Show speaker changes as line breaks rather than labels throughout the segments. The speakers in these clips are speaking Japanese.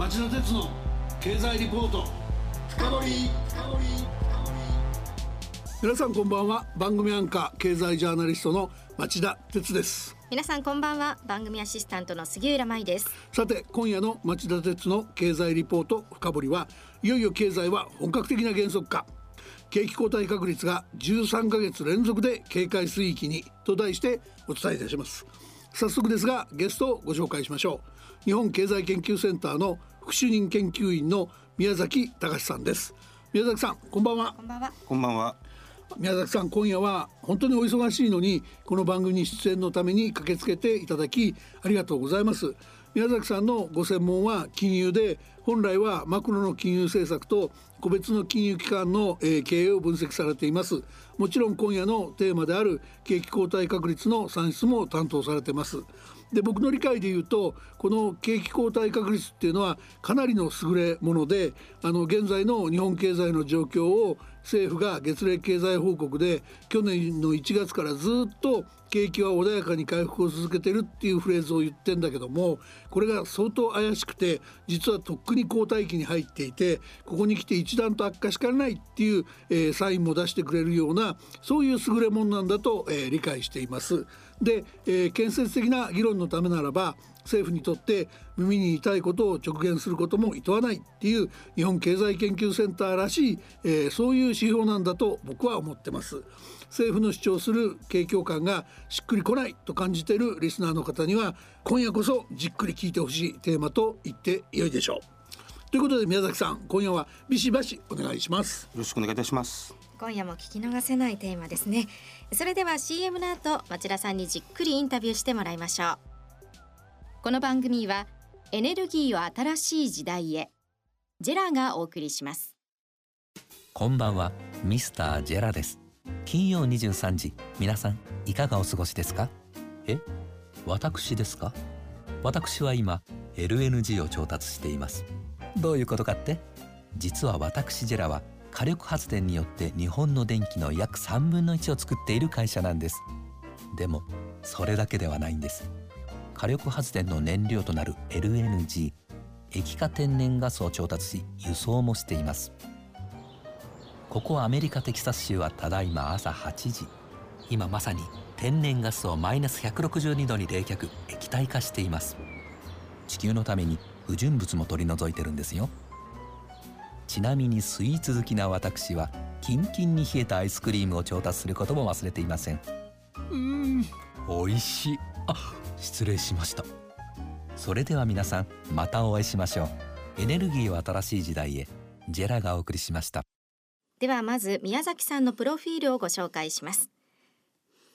町田鉄の経済リポート。深掘皆さんこんばんは。番組アンカー経済ジャーナリストの町田鉄です。
皆さんこんばんは。番組アシスタントの杉浦舞です。
さて今夜の町田鉄の経済リポート深掘りはいよいよ経済は本格的な減速化。景気後退確率が13ヶ月連続で警戒水域にと題してお伝えいたします。早速ですがゲストをご紹介しましょう。日本経済研究センターの副主任研究員の宮崎隆さんです。宮崎さんこんばんは。
こんばんは。
こんばんは。
宮崎さん今夜は本当にお忙しいのにこの番組に出演のために駆けつけていただきありがとうございます。宮崎さんのご専門は金融で本来はマクロの金融政策と個別の金融機関の、え経営を分析されています。もちろん今夜のテーマである景気後退確率の算出も担当されてますで僕の理解で言うとこの景気後退確率っていうのはかなりの優れものであの現在の日本経済の状況を政府が月例経済報告で去年の1月からずっと景気は穏やかに回復を続けてるっていうフレーズを言ってんだけどもこれが相当怪しくて実はとっくに後退期に入っていてここに来て一段と悪化しかねないっていう、えー、サインも出してくれるようなそういう優れものなんだと、えー、理解しています。で、えー、建設的な議論のためならば政府にとって耳に痛いことを直言することも厭わないっていう日本経済研究センターらしい、えー、そういう指標なんだと僕は思ってます政府の主張する景況感がしっくりこないと感じているリスナーの方には今夜こそじっくり聞いてほしいテーマと言ってよいでしょう。ということで宮崎さん今夜はビシバシお願いします。
よろしくお願いいたします。
今夜も聞き逃せないテーマですね。それでは CM の後町田さんにじっくりインタビューしてもらいましょう。この番組はエネルギーを新しい時代へ。ジェラがお送りします。
こんばんはミスタージェラです金曜23時皆さんいかがお過ごしですか？え私ですか？私は今 LNG を調達しています。どういうことかって？実は私ジェラは火力発電によって日本の電気の約3分の1を作っている会社なんです。でもそれだけではないんです。火力発電の燃料となる LNG 液化天然ガスを調達し輸送もしています。ここアメリカテキサス州はただいま朝8時。今まさに天然ガスをマイナス162度に冷却液体化しています。地球のために不純物も取り除いてるんですよ。ちなみにスイーツ好きな私はキンキンに冷えたアイスクリームを調達することも忘れていません。うん。美味しい。あ失礼しました。それでは皆さんまたお会いしましょう。エネルギーを新しい時代へ。ジェラがお送りしました。
ではまず宮崎さんのプロフィールをご紹介します。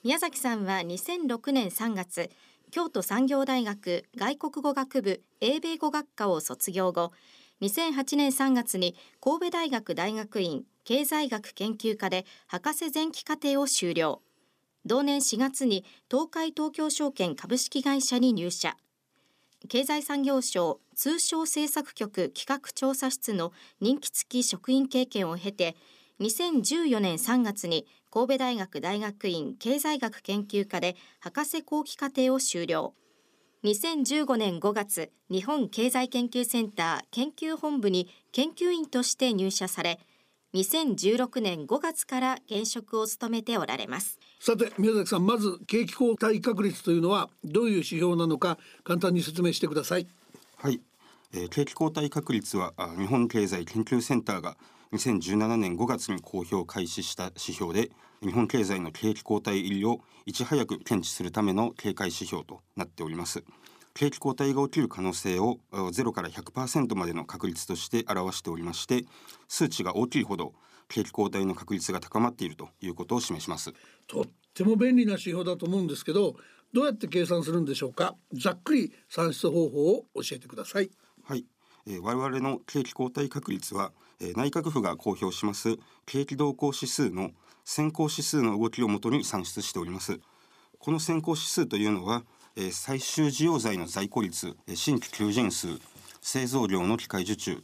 宮崎さんは2006年3月京都産業大学外国語学部英米語学科を卒業後2008年3月に神戸大学大学院経済学研究科で博士前期課程を修了。同年4月に東海東京証券株式会社に入社。経済産業省通商政策局企画調査室の任期付き職員経験を経て2014年3月に神戸大学大学院経済学研究科で博士後期課程を修了。2015年5月日本経済研究センター研究本部に研究員として入社され2016年5月から現職を務めておられます。
さて宮崎さんまず景気後退確率というのはどういう指標なのか簡単に説明してください。
はい、えー、景気後退確率は日本経済研究センターが2017年5月に公表開始した指標で日本経済の景気後退入りをいち早く検知するための警戒指標となっております。景気後退が起きる可能性を0から100%までの確率として表しておりまして数値が大きいほど景気後退の確率が高まっているということを示します。
とっても便利な指標だと思うんですけどどうやって計算するんでしょうか？ざっくり算出方法を教えてください。
はい、えー、我々の景気後退確率は、え、内閣府が公表します景気動向指数の先行指数の動きをもとに算出しておりますこの先行指数というのはえ最終需要財の在庫率、新規求人数、製造業の機械受注、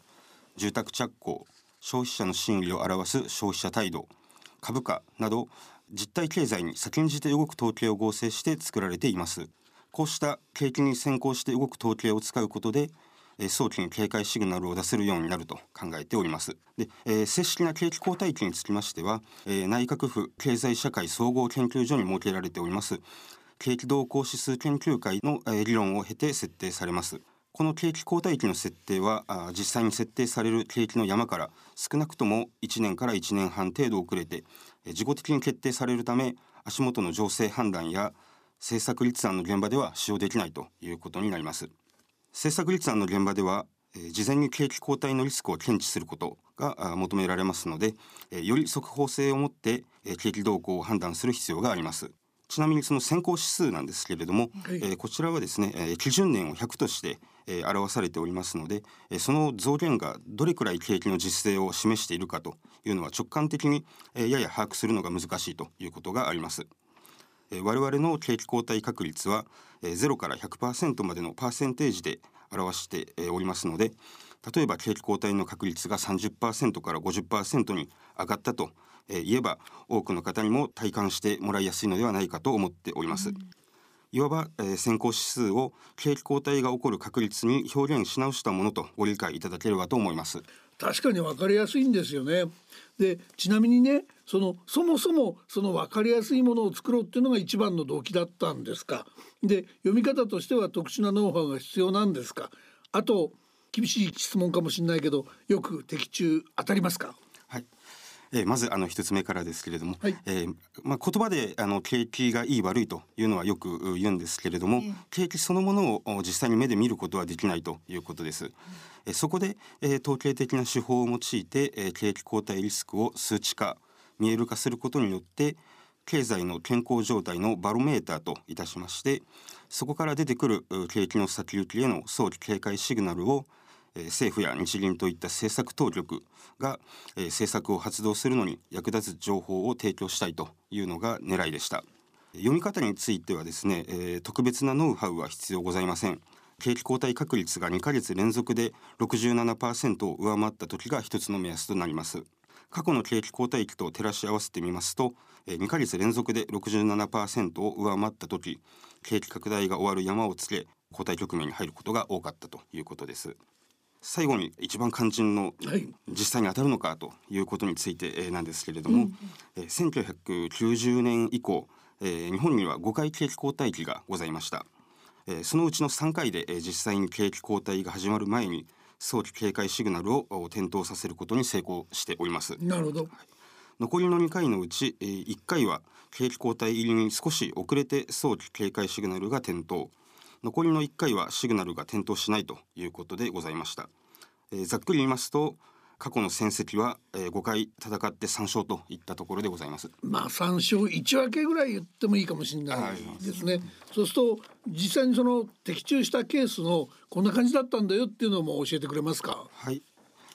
住宅着工、消費者の心理を表す消費者態度、株価など実体経済に先んじて動く統計を合成して作られています。こうした景気に先行して動く統計を使うことで早期に警戒シグナルを出せるようになると考えております。で、えー正式な景気後退期につきましては、えー内閣府経済社会総合研究所に設けられております景気動向指数研究会の、えー理論を経て設定されます。この景気後退期の設定はあ実際に設定される景気の山から少なくとも1年から1年半程度遅れてえー自己的に決定されるため足元の情勢判断や政策立案の現場では使用できないということになります。政策立案の現場では、えー事前に景気後退のリスクを検知することが求められますので、えーより速報性を持って、えー景気動向を判断する必要がありますちなみにその先行指数なんですけれども、
はい
えーこちらはですね、えー基準年を100として、えー表されておりますので、えーその増減がどれくらい景気の実勢を示しているかというのは直感的に、えーやや把握するのが難しいということがあります。え我々の景気後退確率は、え0から100%までのパーセンテージで表しておりますので例えば景気後退の確率が30%から50%に上がったと、え言えば多くの方にも体感してもらいやすいのではないかと思っております。いわば、えー先行指数を景気後退が起こる確率に表現し直したものとご理解いただければと思います。
確かに分かりやすいんですよね。でちなみにねそのそもそもその分かりやすいものを作ろうっていうのが一番の動機だったんですか？で読み方としては特殊なノウハウが必要なんですか？あと厳しい質問かもしれないけどよく的中当たりますか？
はい。えーまずあの一つ目からですけれども、
はい
えーまあ言葉であの景気がいい悪いというのはよくう言うんですけれども、
ええ
景気そのものをお実際に目で見ることはできないということです。えーそこで、えー統計的な手法を用いて、えー景気後退リスクを数値化見える化することによって経済の健康状態のバロメーターといたしましてそこから出てくるう景気の先行きへの早期警戒シグナルをえ政府や日銀といった政策当局が、え政策を発動するのに役立つ情報を提供したいというのが狙いでした。読み方についてはですね、え特別なノウハウは必要ございません。景気後退確率が2ヶ月連続で67%を上回った時が一つの目安となります。過去の景気後退期と照らし合わせてみますと、2ヶ月連続で67%を上回った時景気拡大が終わる山をつけ後退局面に入ることが多かったということです。最後に一番肝心の
はい。
実際に当たるのかということについてえーなんですけれども、えー1990年以降、えー日本には5回景気後退期がございました、えーそのうちの3回で、えー実際に景気後退が始まる前に早期警戒シグナルをお点灯させることに成功しております。
なるほど。
残りの2回のうち、えー1回は景気後退入りに少し遅れて早期警戒シグナルが点灯残りの1回はシグナルが点灯しないということでございました、えーざっくり言いますと過去の戦績は、え5回戦って3勝といったところでございます。
まあ三勝一分けぐらい言ってもいいかもしれないですね。そうすると実際にその的中したケースのこんな感じだったんだよっていうのも教えてくれますか？
はい、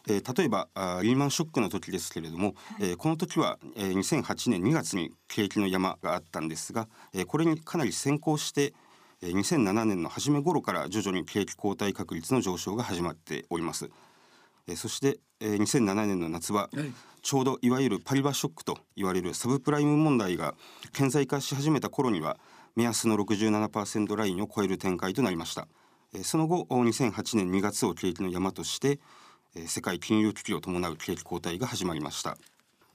えー例えばあーリーマンショックの時ですけれども、えーこの時は、えー2008年2月に景気の山があったんですが、えーこれにかなり先行して、えー2007年の初め頃から徐々に景気後退確率の上昇が始まっております。えーそして、えー2007年の夏は、
はい
ちょうどいわゆるパリバショックと言われるサブプライム問題が顕在化し始めた頃には目安の67%ラインを超える展開となりました。えーその後2008年2月を景気の山としてえー世界金融危機を伴う景気後退が始まりました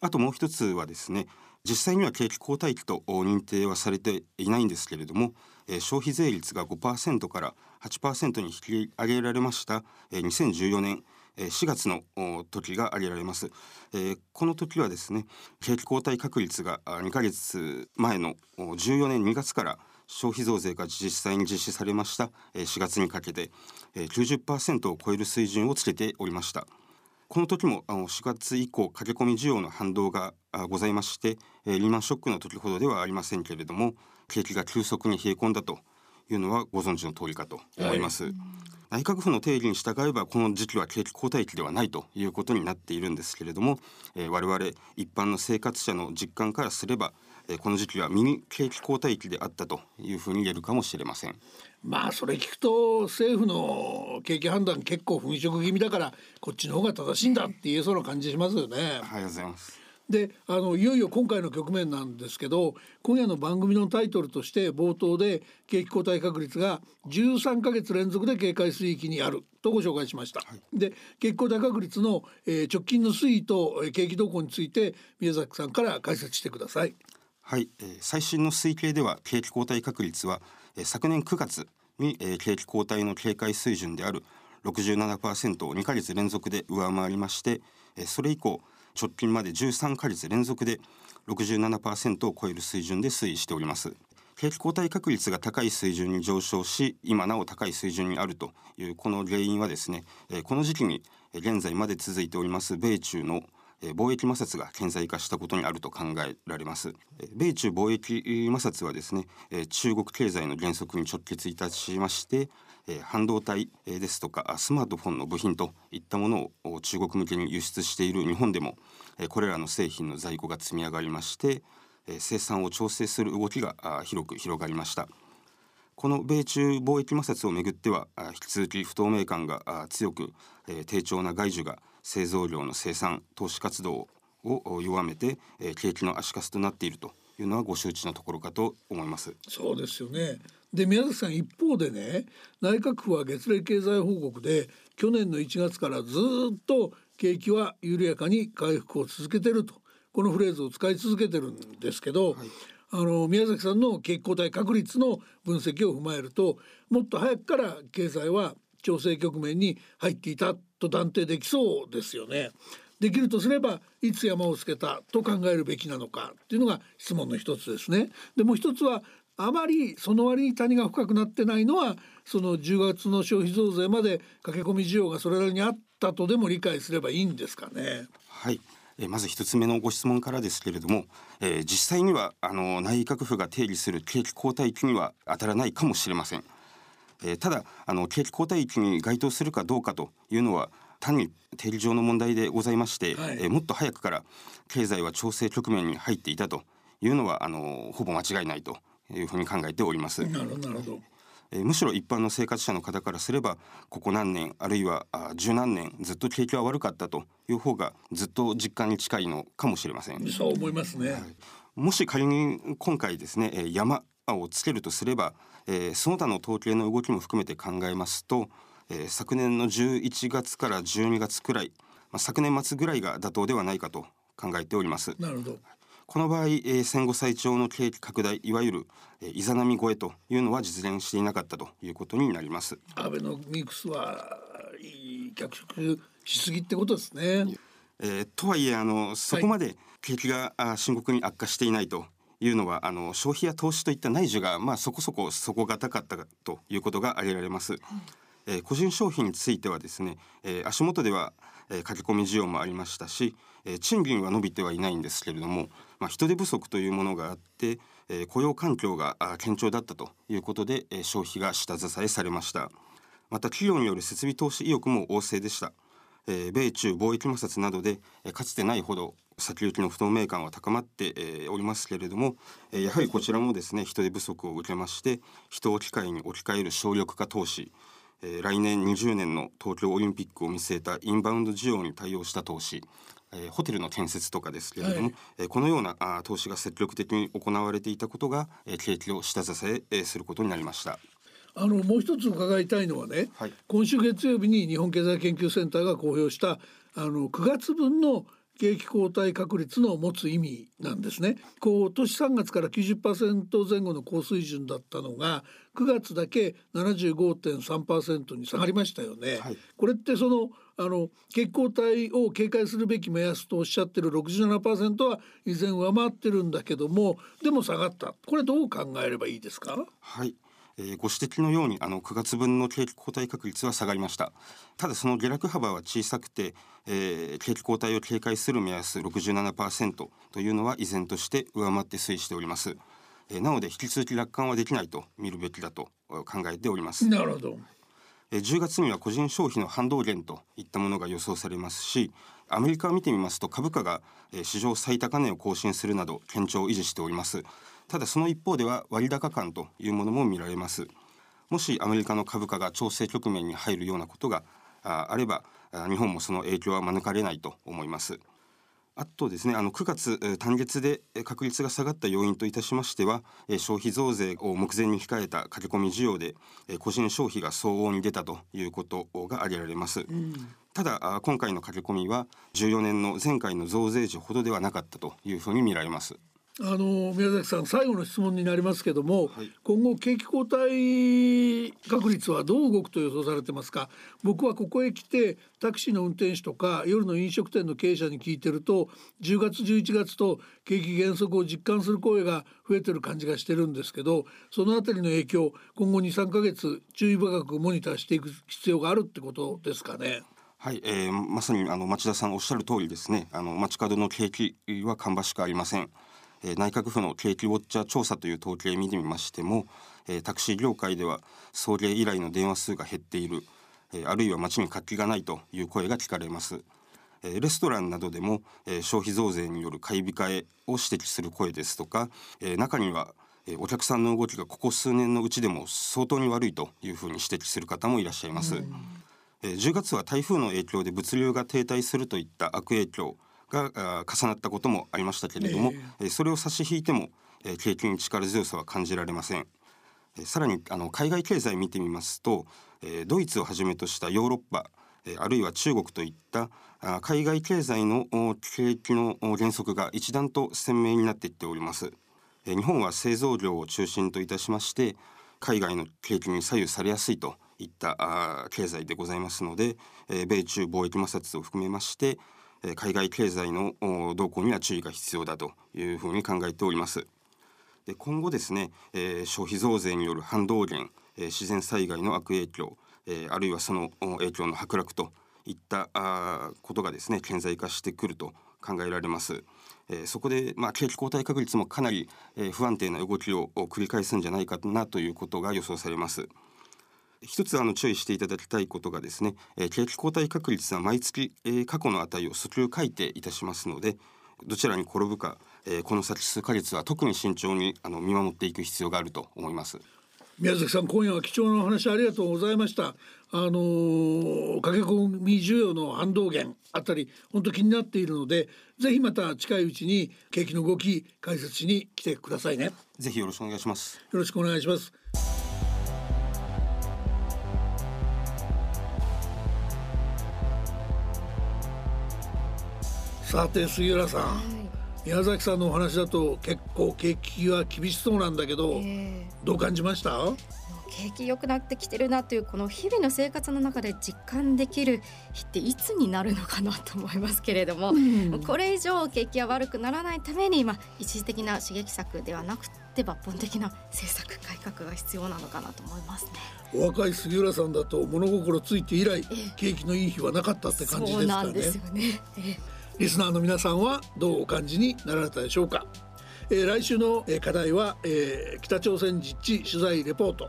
あともう一つはですね実際には景気後退期とお認定はされていないんですけれども、えー消費税率が5%から8%に引き上げられました、えー2014年4月の時が挙げられます、えーこの時はですね景気後退確率が2ヶ月前の14年2月から消費増税が実際に実施されました4月にかけてえー90%を超える水準をつけておりました。この時も4月以降駆け込み需要の反動がございまして、リーマンショックの時ほどではありませんけれども景気が急速に冷え込んだというのはご存知の通りかと思います、内閣府の定義に従えばこの時期は景気後退期ではないということになっているんですけれども、えー我々一般の生活者の実感からすれば、えーこの時期はミニ景気後退期であったというふうに言えるかもしれません。
まあそれ聞くと政府の景気判断結構粉飾気味だからこっちの方が正しいんだって言えそうな感じしますよね。
ありがとうございます。
であのいよいよ今回の局面なんですけど今夜の番組のタイトルとして冒頭で景気後退確率が13ヶ月連続で警戒水域にあるとご紹介しました。はい、で景気後退確率の、えー、直近の推移と、えー、景気動向について宮崎さんから解説してください。
はい、えー、最新の推計では景気後退確率は、えー、昨年9月に、えー、景気後退の警戒水準である67%を2ヶ月連続で上回りまして、えー、それ以降直近まで13か月連続で67%を超える水準で推移しております。景気後退確率が高い水準に上昇し今なお高い水準にあるというこの原因はですねこの時期に現在まで続いております米中の貿易摩擦が顕在化したことにあると考えられます。米中貿易摩擦はですね中国経済の減速に直結いたしまして半導体ですとかスマートフォンの部品といったものを中国向けに輸出している日本でもこれらの製品の在庫が積み上がりまして生産を調整する動きが広く広がりました。この米中貿易摩擦をめぐっては引き続き不透明感が強く低調な外需が製造業の生産投資活動を弱めて、えー、景気の足かせとなっているというのはご周知のところかと思います。
そうですよね。で宮崎さん一方でね内閣府は月例経済報告で去年の1月からずっと景気は緩やかに回復を続けてると。このフレーズを使い続けてるんですけど、はい、あの宮崎さんの景気後退確率の分析を踏まえるともっと早くから経済は調整局面に入っていたと断定できそうですよね。できるとすればいつ山をつけたと考えるべきなのかっていうのが質問の一つですね。でもう一つはあまりその割に谷が深くなってないのはその10月の消費増税まで駆け込み需要がそれなりにあったとでも理解すればいいんですかね。
はいえまず一つ目のご質問からですけれども、えー、実際にはあの内閣府が定義する景気後退期には当たらないかもしれません。えー、ただあの景気後退期に該当するかどうかというのは単に定理上の問題でございまして、はい、えー、もっと早くから経済は調整局面に入っていたというのはあのほぼ間違いないというふうに考えております。
なるほど
えー、むしろ一般の生活者の方からすればここ何年あるいはあ十何年ずっと景気は悪かったという方がずっと実感に近いのかもしれません。
そう思いますね、はい、
もし仮に今回ですね山をつけるとすればえー、その他の統計の動きも含めて考えますと、えー、昨年の11月から12月くらい、まあ、昨年末ぐらいが妥当ではないかと考えております。
なるほど
この場合、えー、戦後最長の景気拡大いわゆる、えー、イザナミ超えというのは実現していなかったということになります
アベノミクスはいい脚色しすぎってことですね。
えー、とはいえあのそこまで景気が、はい、深刻に悪化していないというのはあの消費や投資といった内需がまあそこそこ底堅かったということが挙げられます。えー、個人消費についてはですね、えー、足元では、えー、駆け込み需要もありましたし、えー、賃金は伸びてはいないんですけれども、まあ、人手不足というものがあって、えー、雇用環境が堅調だったということで、えー、消費が下支えされました。また企業による設備投資意欲も旺盛でした、えー、米中貿易摩擦などで、えー、かつてないほど先行きの不透明感は高まって、えおりますけれども、えやはりこちらもですね人手不足を受けまして人を機械に置き換える省力化投資、え来年20年の東京オリンピックを見据えたインバウンド需要に対応した投資えホテルの建設とかですけれども、はい、このようなあ投資が積極的に行われていたことが、え景気を下支ええすることになりました。
あのもう一つ伺いたいのはね、はい、今週月曜日に日本経済研究センターが公表したあの9月分の景気後退確率の持つ意味なんですね。今年3月から90%前後の高水準だったのが9月だけ75.3%に下がりましたよね。はい、これってそのあの景気後退を警戒するべき目安とおっしゃってる67%は依然上回ってるんだけどもでも下がった。これどう考えればいいですか？
はいえー、ご指摘のようにあの9月分の景気後退確率は下がりました。ただその下落幅は小さくて、えー、景気後退を警戒する目安67%というのは依然として上回って推移しております、えー、なので引き続き楽観はできないと見るべきだと考えております。
なるほど。
10月には個人消費の反動減といったものが予想されますしアメリカを見てみますと株価が史上最高値を更新するなど堅調を維持しておりますただその一方では割高感というものも見られますもしアメリカの株価が調整局面に入るようなことがあれば日本もその影響は免れないと思いますあとですねあの9月えー単月でえー確率が下がった要因といたしましてはえー消費増税を目前に控えた駆け込み需要でえー個人消費が相応に出たということが挙げられます。ただあ今回の駆け込みは14年の前回の増税時ほどではなかったというふうに見られます。
あの宮崎さん最後の質問になりますけども、
はい。
今後景気後退確率はどう動くと予想されてますか？僕はここへ来てタクシーの運転手とか夜の飲食店の経営者に聞いてると10月11月と景気減速を実感する声が増えてる感じがしてるんですけどそのあたりの影響今後23ヶ月注意深くモニターしていく必要があるってことですかね？
はい、えーまさにあの町田さんおっしゃる通りですね。あの街角の景気は芳しくありません、えー内閣府の景気ウォッチャー調査という統計を見てみましても、えータクシー業界では送迎依頼の電話数が減っている、えーあるいは街に活気がないという声が聞かれます、えーレストランなどでも、えー消費増税による買い控えを指摘する声ですとか、えー中にはえーお客さんの動きがここ数年のうちでも相当に悪いというふうに指摘する方もいらっしゃいます。えー10月は台風の影響で物流が停滞するといった悪影響が重なったこともありましたけれども、えーそれを差し引いても、えー景気に力強さは感じられません。えーさらにあの海外経済見てみますと、えードイツをはじめとしたヨーロッパ、えーあるいは中国といったあー海外経済のお景気のお減速が一段と鮮明になっていっております。えー日本は製造業を中心といたしまして海外の景気に左右されやすいといった経済でございますので、えー米中貿易摩擦を含めまして、えー海外経済の動向には注意が必要だというふうに考えております。で今後ですね、えー消費増税による反動減、えー自然災害の悪影響、えーあるいはその影響の剥落といったあことがですね顕在化してくると考えられます。えーそこで、まあ、景気後退確率もかなり、えー不安定な動きを繰り返すんじゃないかなということが予想されます。一つあの注意していただきたいことがですね、えー景気後退確率は毎月、えー過去の値を速記改定いたしますのでどちらに転ぶか、えーこの先数ヶ月は特に慎重にあの見守っていく必要があると思います。
宮崎さん今夜は貴重なお話ありがとうございましたあのー駆け込み需要の反動減あたり本当気になっているのでぜひまた近いうちに景気の動き解説しに来てくださいねよ
ぜひよろしくお願いします。
ろしくお願いしますさて杉浦さん、宮崎さんのお話だと結構景気は厳しそうなんだけど、
え
どう感じました？
景気良くなってきてるなというこの日々の生活の中で実感できる日っていつになるのかなと思いますけれども、これ以上景気が悪くならないために、まあ、一時的な刺激策ではなくて抜本的な政策改革が必要なのかなと思いますね。
お若い杉浦さんだと物心ついて以来
ええ。
景気のいい日はなかったって感じですかね。
そうなんですよね。ええ
リスナーの皆さんはどうお感じになられたでしょうか、えー来週のえ課題は、えー北朝鮮実地取材レポート。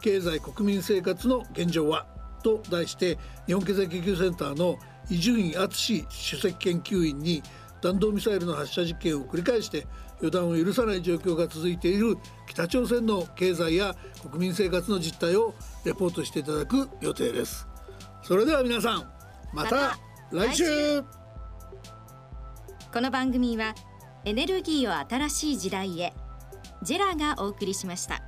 経済国民生活の現状は？と題して日本経済研究センターの伊集院敦首席研究員に弾道ミサイルの発射実験を繰り返して予断を許さない状況が続いている北朝鮮の経済や国民生活の実態をレポートしていただく予定です。それでは皆さんまた
また
来週。
この番組はエネルギーを新しい時代へジェラがお送りしました。